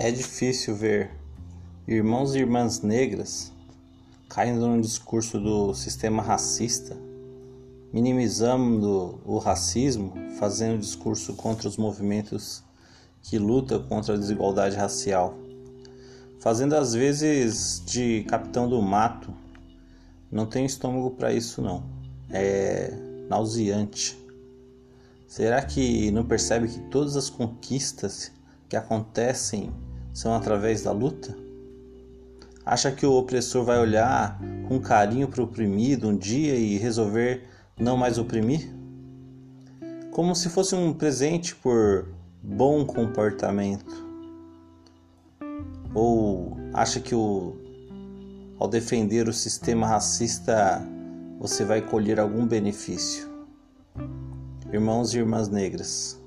É difícil ver irmãos e irmãs negras caindo no discurso do sistema racista, minimizando o racismo, fazendo discurso contra os movimentos que lutam contra a desigualdade racial, fazendo às vezes de capitão do mato. Não tenho estômago para isso não. É nauseante. Será que não percebe que todas as conquistas que acontecem são através da luta? Acha que o opressor vai olhar com carinho para o oprimido um dia e resolver não mais oprimir? Como se fosse um presente por bom comportamento. Ou acha que o, ao defender o sistema racista você vai colher algum benefício? Irmãos e irmãs negras,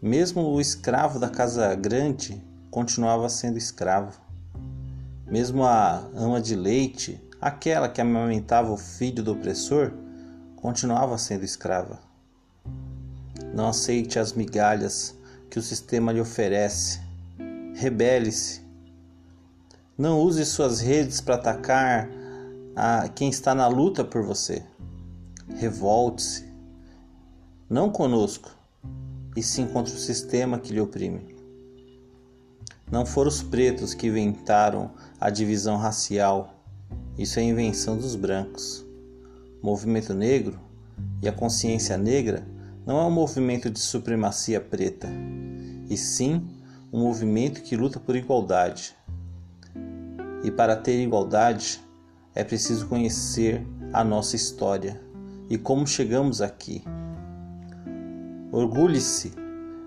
mesmo o escravo da casa grande continuava sendo escravo. Mesmo a ama de leite, aquela que amamentava o filho do opressor, continuava sendo escrava. Não aceite as migalhas que o sistema lhe oferece. Rebele-se. Não use suas redes para atacar a quem está na luta por você. Revolte-se. Não conosco, e sim contra o sistema que lhe oprime. Não foram os pretos que inventaram a divisão racial, isso é invenção dos brancos. O movimento negro e a consciência negra não é um movimento de supremacia preta, e sim um movimento que luta por igualdade. E para ter igualdade é preciso conhecer a nossa história e como chegamos aqui. Orgulhe-se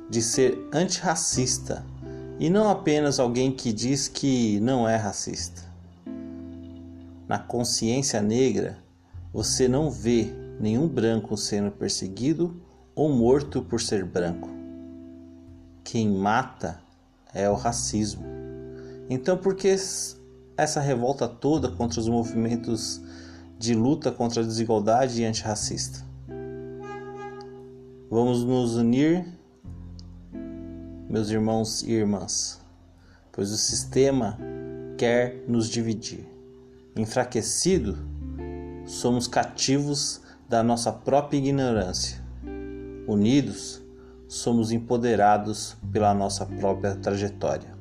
de ser antirracista e não apenas alguém que diz que não é racista. Na consciência negra, você não vê nenhum branco sendo perseguido ou morto por ser branco. Quem mata é o racismo. Então, por que essa revolta toda contra os movimentos de luta contra a desigualdade e antirracista? Vamos nos unir, meus irmãos e irmãs, pois o sistema quer nos dividir. Enfraquecido, somos cativos da nossa própria ignorância. Unidos, somos empoderados pela nossa própria trajetória.